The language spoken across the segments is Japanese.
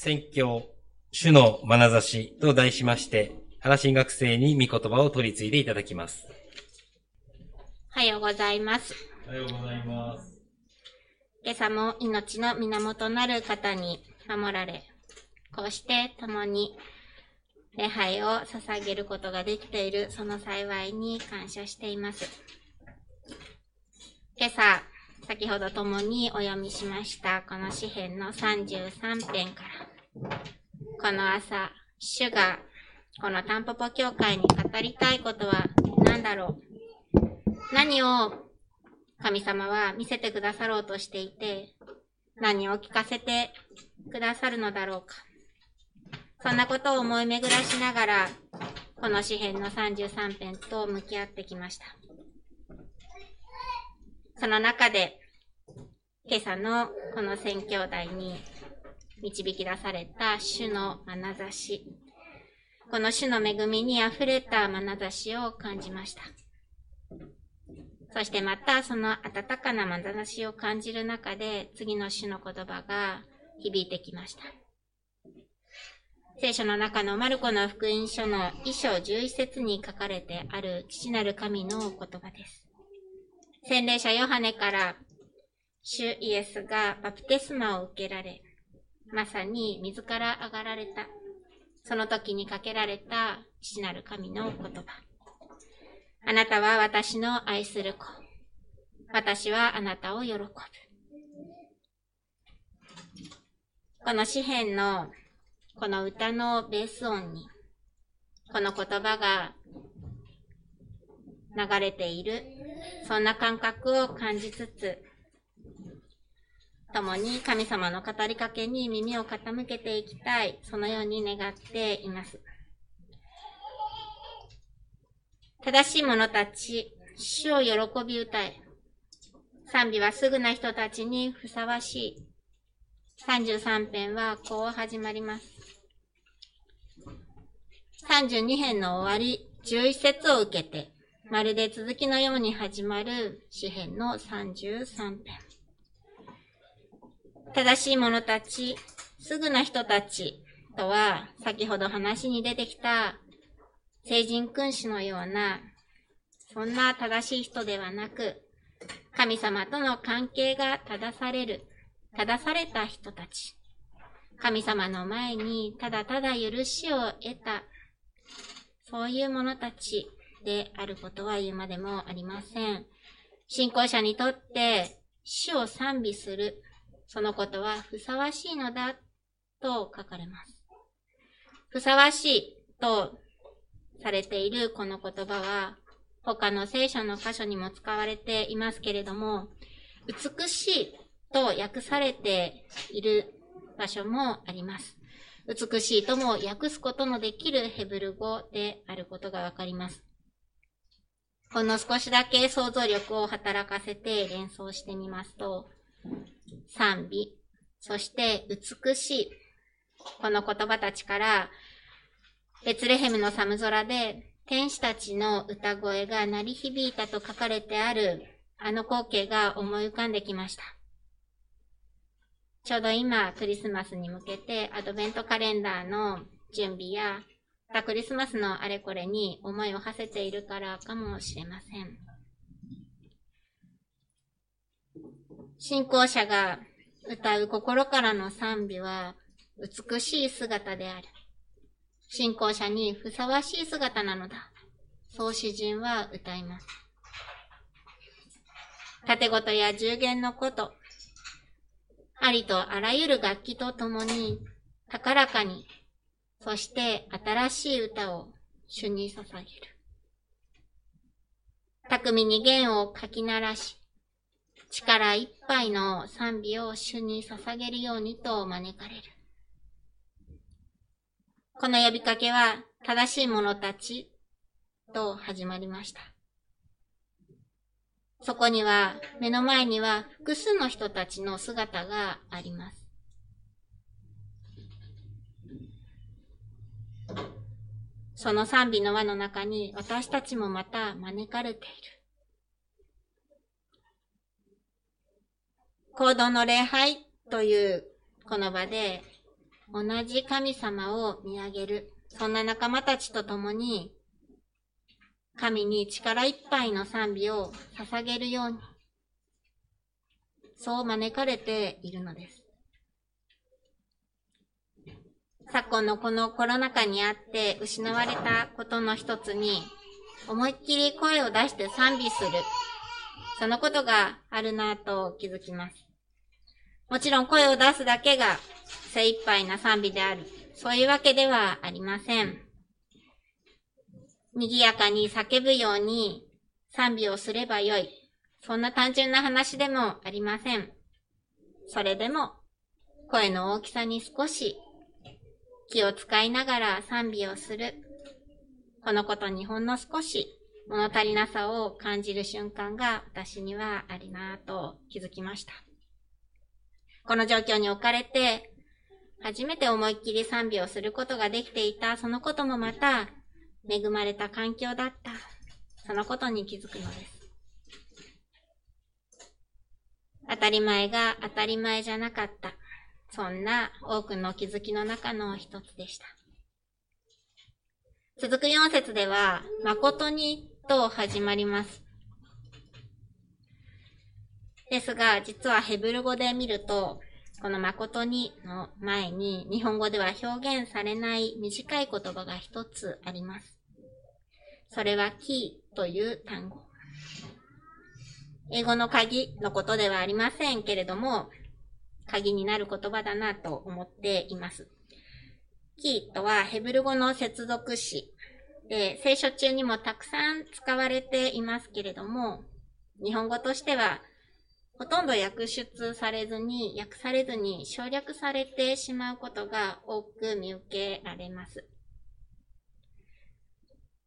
宣教、主の眼差しと題しまして、原新学生に御言葉を取り継いでいただきます。おはようございます。おはようございます。今朝も命の源なる方に守られ、こうして共に礼拝を捧げることができているその幸いに感謝しています。今朝、先ほど共にお読みしましたこの詩篇の33編から、この朝、主がこのタンポポ教会に語りたいことは何だろう何を神様は見せてくださろうとしていて、何を聞かせてくださるのだろうか。そんなことを思い巡らしながら、この詩篇の33編と向き合ってきました。その中で、今朝のこの宣教題に導き出された主の眼差し。この主の恵みに溢れた眼差しを感じました。そしてまたその温かな眼差しを感じる中で次の主の言葉が響いてきました。聖書の中のマルコの福音書の衣章11節に書かれてある父なる神の言葉です。洗礼者ヨハネから主イエスがバプテスマを受けられ、まさに水から上がられた。その時にかけられた父なる神の言葉。あなたは私の愛する子。私はあなたを喜ぶ。この詩篇のこの歌のベース音に、この言葉が流れている、そんな感覚を感じつつ、共に神様の語りかけに耳を傾けていきたい、そのように願っています。正しい者たち、主を喜び歌え。賛美はすぐな人たちにふさわしい。33編はこう始まります。32編の終わり、11節を受けて、まるで続きのように始まる詩編の33編。正しい者たち、すぐな人たちとは、先ほど話に出てきた聖人君子のような、そんな正しい人ではなく、神様との関係が正される、正された人たち。神様の前にただただ許しを得た、そういう者たちであることは言うまでもありません。信仰者にとって死を賛美する、そのことはふさわしいのだと書かれます。ふさわしいとされているこの言葉は、他の聖書の箇所にも使われていますけれども、美しいと訳されている場所もあります。美しいとも訳すことのできるヘブル語であることがわかります。ほんの少しだけ想像力を働かせて連想してみますと、賛美、そして美しい。この言葉たちから、ベツレヘムの寒空で天使たちの歌声が鳴り響いたと書かれてあるあの光景が思い浮かんできました。ちょうど今、クリスマスに向けてアドベントカレンダーの準備や、またクリスマスのあれこれに思いを馳せているからかもしれません。信仰者が歌う心からの賛美は美しい姿である。信仰者にふさわしい姿なのだ。そう詩人は歌います。縦ごとや十弦のこと、ありとあらゆる楽器とともに、高らかに、そして新しい歌を主に捧げる。巧みに弦をかき鳴らし、力いっぱいの賛美を主に捧げるようにと招かれる。この呼びかけは正しい者たちと始まりました。そこには、目の前には複数の人たちの姿があります。その賛美の輪の中に私たちもまた招かれている。行動の礼拝というこの場で、同じ神様を見上げる。そんな仲間たちと共に、神に力いっぱいの賛美を捧げるように、そう招かれているのです。昨今のこのコロナ禍にあって失われたことの一つに、思いっきり声を出して賛美する。そのことがあるなぁと気づきます。もちろん声を出すだけが精一杯な賛美である。そういうわけではありません。賑やかに叫ぶように賛美をすればよい。そんな単純な話でもありません。それでも、声の大きさに少し気を使いながら賛美をする。このことにほんの少し物足りなさを感じる瞬間が私にはありなぁと気づきました。この状況に置かれて、初めて思いっきり賛美をすることができていた、そのこともまた、恵まれた環境だった。そのことに気づくのです。当たり前が当たり前じゃなかった。そんな多くの気づきの中の一つでした。続く4節では、誠にと始まります。ですが、実はヘブル語で見ると、この誠にの前に日本語では表現されない短い言葉が一つあります。それはキーという単語。英語の鍵のことではありませんけれども、鍵になる言葉だなと思っています。キーとはヘブル語の接続詞で、聖書中にもたくさん使われていますけれども、日本語としてはほとんど訳出されずに、訳されずに省略されてしまうことが多く見受けられます。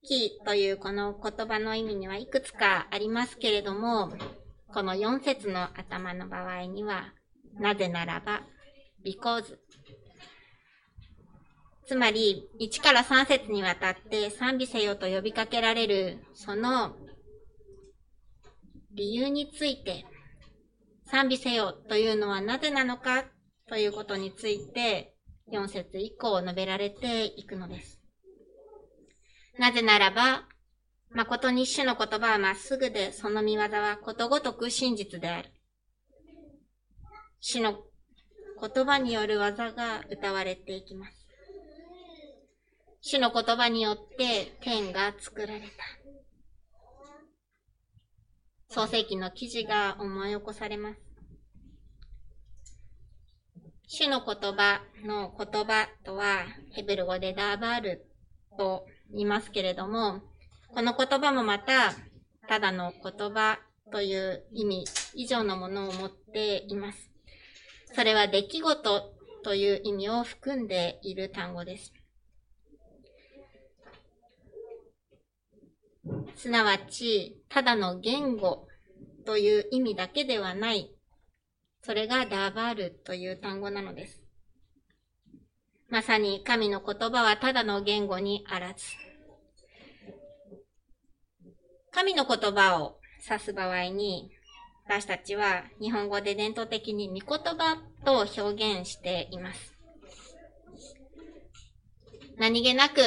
キーというこの言葉の意味にはいくつかありますけれども、この4節の頭の場合には、なぜならば、because。つまり、1から3節にわたって賛美せよと呼びかけられる、その理由について賛美せよというのはなぜなのかということについて、4節以降述べられていくのです。なぜならば、誠に主の言葉はまっすぐで、その見業はことごとく真実である。主の言葉による技が歌われていきます。主の言葉によって天が作られた。創世記の記事が思い起こされます。主の言葉の言葉とは、ヘブル語でダーバールと言いますけれども、この言葉もまた、ただの言葉という意味以上のものを持っています。それは出来事という意味を含んでいる単語です。すなわち、ただの言語という意味だけではない。それがダーバールという単語なのです。まさに神の言葉はただの言語にあらず。神の言葉を指す場合に、私たちは日本語で伝統的に御言葉と表現しています。何気なく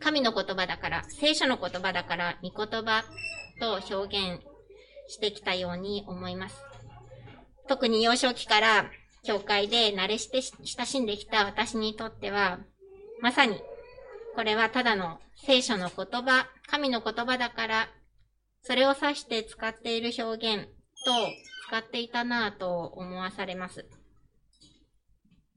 神の言葉だから、聖書の言葉だから、御言葉と表現してきたように思います。特に幼少期から教会で慣れして親しんできた私にとっては、まさに、これはただの聖書の言葉、神の言葉だから、それを指して使っている表現と使っていたなぁと思わされます。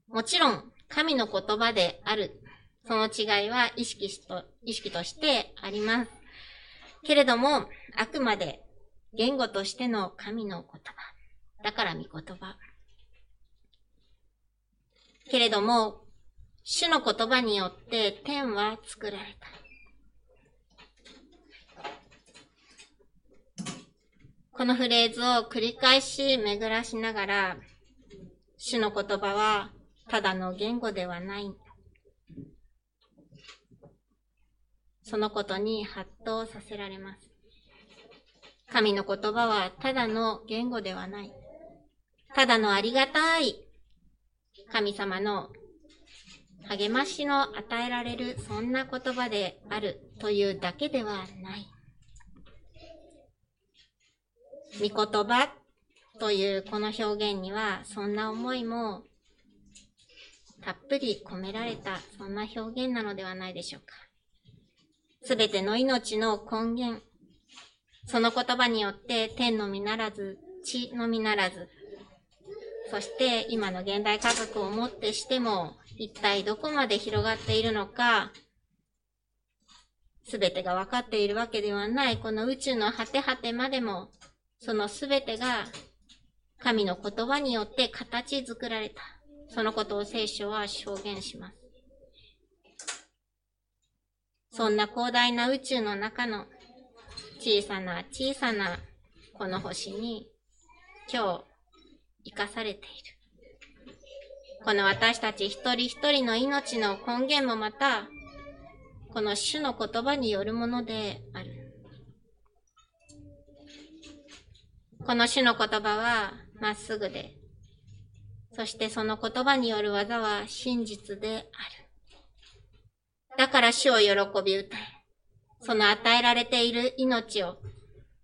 もちろん、神の言葉であるその違いは意識しと、意識としてあります。けれども、あくまで言語としての神の言葉。だから御言葉。けれども、主の言葉によって天は作られた。このフレーズを繰り返し巡らしながら、主の言葉はただの言語ではない。そのことに発動させられます。神の言葉はただの言語ではない。ただのありがたい神様の励ましの与えられるそんな言葉であるというだけではない。御言葉というこの表現にはそんな思いもたっぷり込められたそんな表現なのではないでしょうか。すべての命の根源、その言葉によって天のみならず、地のみならず、そして今の現代科学をもってしても、一体どこまで広がっているのか、すべてが分かっているわけではない、この宇宙の果て果てまでも、そのすべてが神の言葉によって形作られた。そのことを聖書は証言します。そんな広大な宇宙の中の小さな小さなこの星に今日生かされている。この私たち一人一人の命の根源もまた、この主の言葉によるものである。この主の言葉はまっすぐで、そしてその言葉による技は真実である。だから主を喜び歌え。その与えられている命を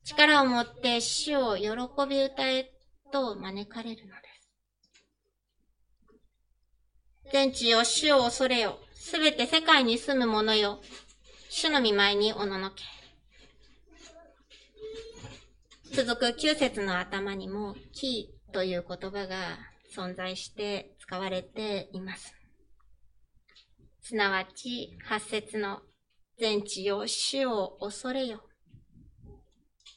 力を持って主を喜び歌えと招かれるのです。全地よ、主を恐れよ。すべて世界に住む者よ。主の見舞いにおののけ。続く9節の頭にも、キーという言葉が存在して使われています。すなわち、8節の全地よ、主を恐れよ。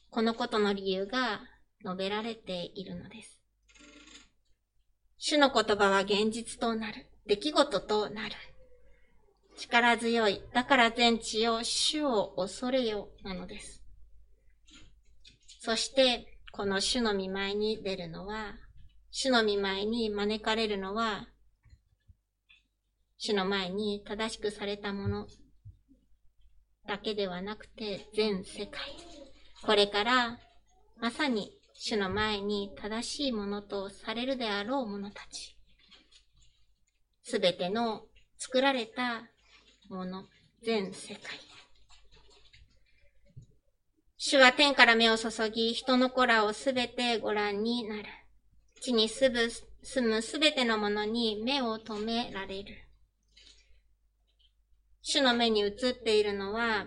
このことの理由が述べられているのです。主の言葉は現実となる。出来事となる。力強い。だから全地を主を恐れよなのです。そして、この主の見舞いに出るのは、主の見舞いに招かれるのは、主の前に正しくされたものだけではなくて全世界。これからまさに主の前に正しいものとされるであろう者たち。すべての作られたもの、全世界。主は天から目を注ぎ、人の子らをすべてご覧になる。地に住む住むすべてのものに目を留められる。主の目に映っているのは、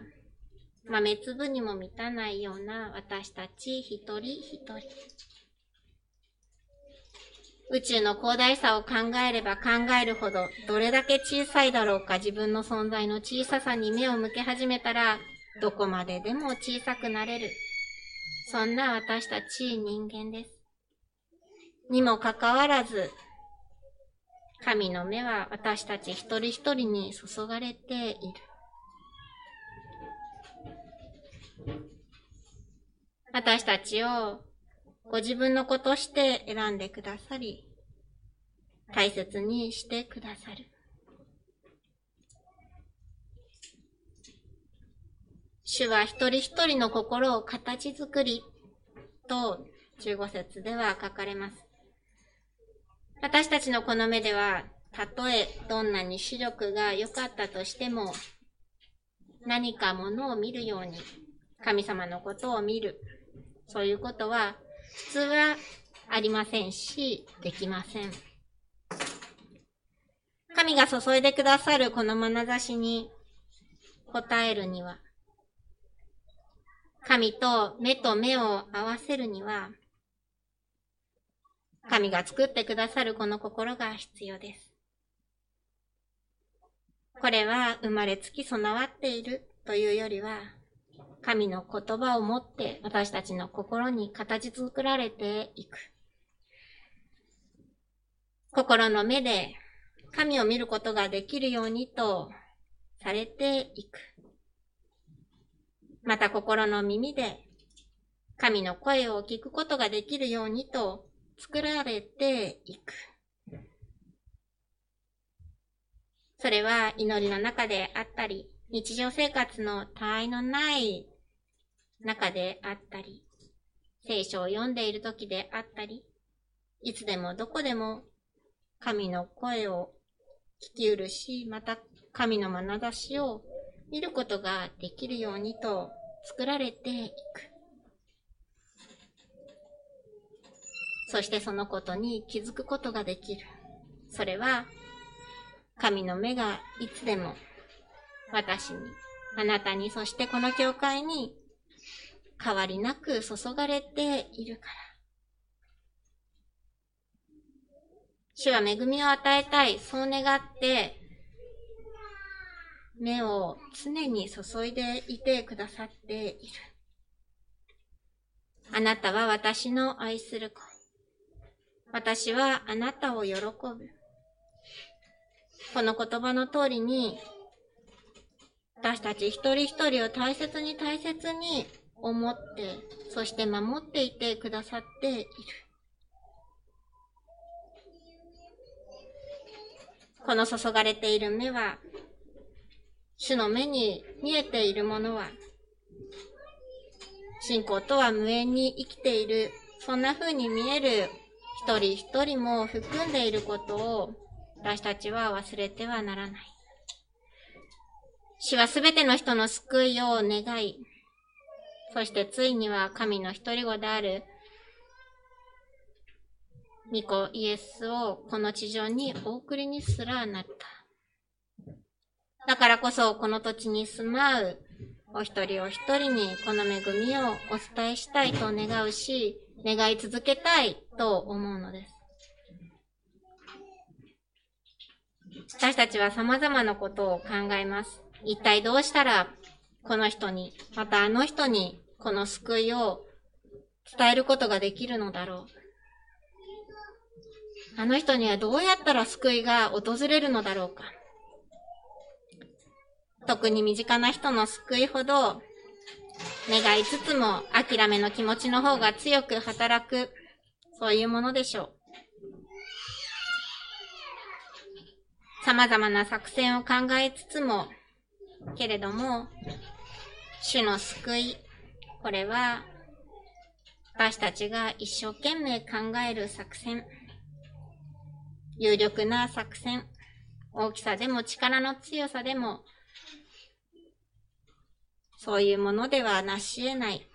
豆粒にも満たないような私たち一人一人。宇宙の広大さを考えれば考えるほど、どれだけ小さいだろうか自分の存在の小ささに目を向け始めたら、どこまででも小さくなれる。そんな私たち人間です。にもかかわらず、神の目は私たち一人一人に注がれている。私たちをご自分の子として選んでくださり、大切にしてくださる。主は一人一人の心を形作りと15節では書かれます。私たちのこの目では、たとえどんなに視力が良かったとしても、何かものを見るように、神様のことを見る、そういうことは普通はありませんし、できません。神が注いでくださるこの眼差しに応えるには、神と目と目を合わせるには、神が作ってくださるこの心が必要です。これは生まれつき備わっているというよりは、神の言葉を持って私たちの心に形作られていく。心の目で神を見ることができるようにとされていく。また心の耳で神の声を聞くことができるようにと作られていく。それは祈りの中であったり、日常生活の他愛のない中であったり、聖書を読んでいる時であったり、いつでもどこでも神の声を聞きうるし、また神の眼差しを見ることができるようにと作られていく。そしてそのことに気づくことができる。それは、神の目がいつでも私に、あなたに、そしてこの教会に変わりなく注がれているから。主は恵みを与えたい、そう願って、目を常に注いでいてくださっている。あなたは私の愛する子。私はあなたを喜ぶ。この言葉の通りに、私たち一人一人を大切に大切に思って、そして守っていてくださっている。この注がれている目は、主の目に見えているものは、信仰とは無縁に生きている、そんな風に見える一人一人も含んでいることを私たちは忘れてはならない。主はすべての人の救いを願い、そしてついには神の一人子である御子イエスをこの地上にお送りにすらなった。だからこそこの土地に住まうお一人お一人にこの恵みをお伝えしたいと願うし、願い続けたいと思うのです。私たちは様々なことを考えます。一体どうしたら、この人に、またあの人に、この救いを伝えることができるのだろう。あの人にはどうやったら救いが訪れるのだろうか。特に身近な人の救いほど、願いつつも諦めの気持ちの方が強く働く、そういうものでしょう。様々な作戦を考えつつも、けれども、主の救い、これは、私たちが一生懸命考える作戦、有力な作戦、大きさでも力の強さでも、そういうものではなし得ない。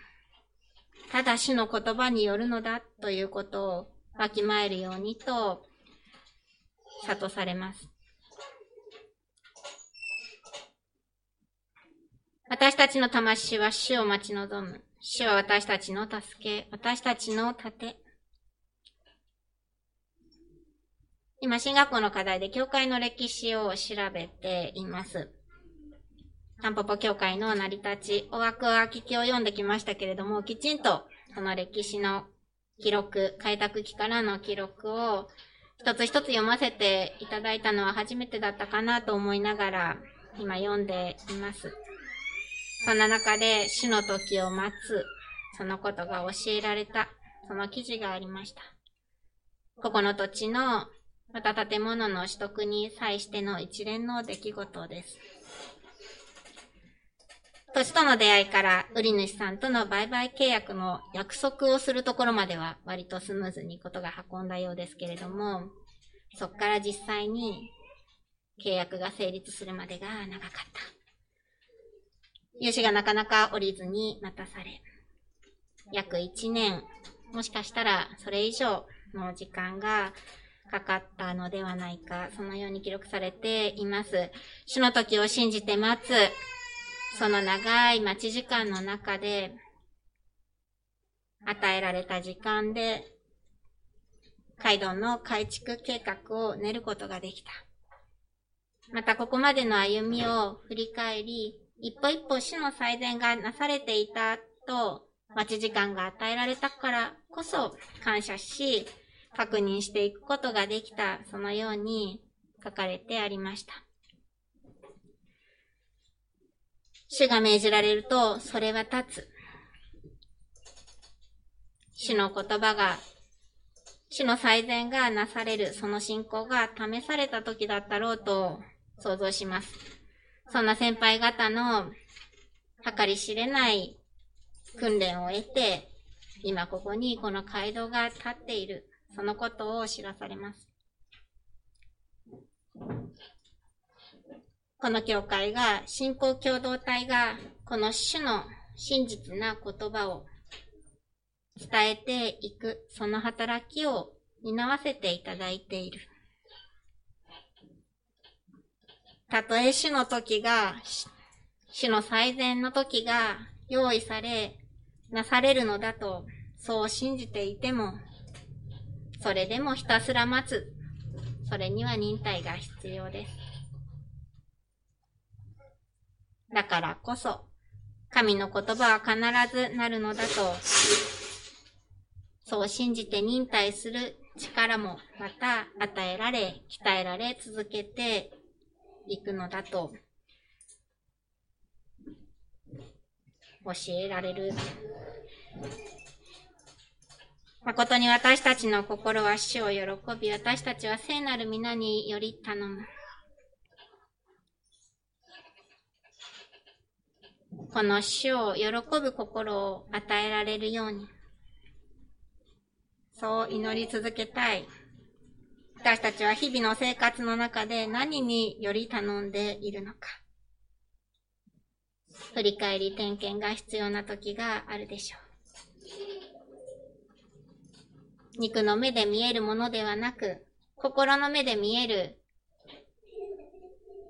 ただ主の言葉によるのだということをわきまえるようにと、諭されます。私たちの魂は主を待ち望む。主は私たちの助け、私たちの盾。今、進学校の課題で教会の歴史を調べています。タンポポ教会の成り立ち、お枠は聞きを読んできましたけれども、きちんとその歴史の記録、開拓期からの記録を一つ一つ読ませていただいたのは初めてだったかなと思いながら今読んでいます。そんな中で死の時を待つ、そのことが教えられた、その記事がありました。ここの土地の、また建物の取得に際しての一連の出来事です。土地との出会いから売り主さんとの売買契約の約束をするところまでは割とスムーズにことが運んだようですけれども、そこから実際に契約が成立するまでが長かった。融資がなかなか降りずに待たされ、約1年、もしかしたらそれ以上の時間がかかったのではないか、そのように記録されています。主の時を信じて待つ、その長い待ち時間の中で、与えられた時間で、街道の改築計画を練ることができた。また、ここまでの歩みを振り返り、一歩一歩死の最善がなされていたと、待ち時間が与えられたからこそ感謝し、確認していくことができた、そのように書かれてありました。主が命じられると、それは立つ。主の言葉が、主の最善がなされる、その信仰が試された時だったろうと想像します。そんな先輩方の計り知れない訓練を得て、今ここにこの街道が立っている、そのことを知らされます。この教会が、信仰共同体が、この主の真実な言葉を伝えていく、その働きを担わせていただいている。たとえ主の時が、主の最善の時が用意され、なされるのだと、そう信じていても、それでもひたすら待つ。それには忍耐が必要です。だからこそ、神の言葉は必ずなるのだと、そう信じて忍耐する力もまた与えられ、鍛えられ続けていくのだと、教えられる。誠に私たちの心は死を喜び、私たちは聖なる皆により頼む。この死を喜ぶ心を与えられるように、そう祈り続けたい。私たちは日々の生活の中で何により頼んでいるのか。振り返り点検が必要な時があるでしょう。肉の目で見えるものではなく、心の目で見える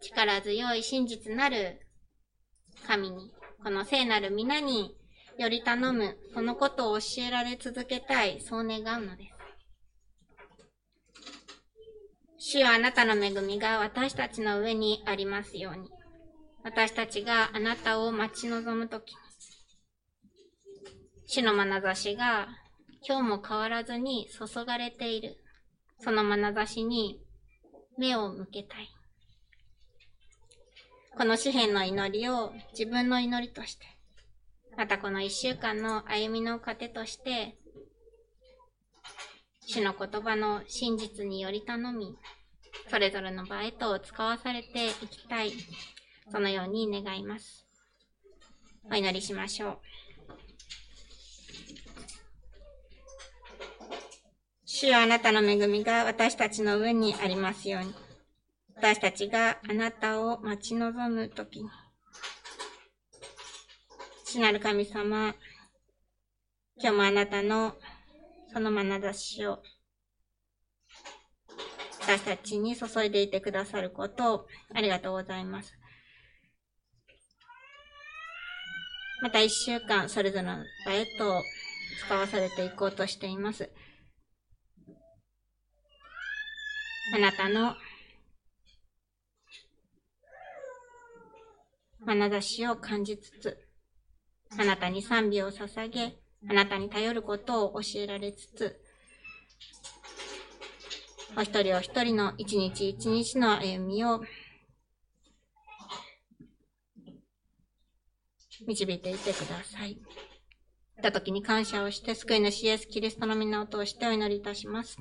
力強い真実なる神にこの聖なる皆により頼む、そのことを教えられ続けたい、そう願うのです。主よあなたの恵みが私たちの上にありますように。私たちがあなたを待ち望むときに。主の眼差しが今日も変わらずに注がれている。その眼差しに目を向けたい。この詩篇の祈りを自分の祈りとして、またこの一週間の歩みの糧として、主の言葉の真実により頼み、それぞれの場へと使わされていきたい。そのように願います。お祈りしましょう。主はあなたの恵みが私たちの上にありますように。私たちがあなたを待ち望むときに、主なる神様、今日もあなたのその眼差しを私たちに注いでいてくださることをありがとうございます。また一週間それぞれの場へと使わされていこうとしています。あなたの眼差しを感じつつ、あなたに賛美を捧げ、あなたに頼ることを教えられつつ、お一人お一人の一日一日の歩みを導いていてください。た時に感謝をして、救い主イエス・キリストの皆を通してお祈りいたします。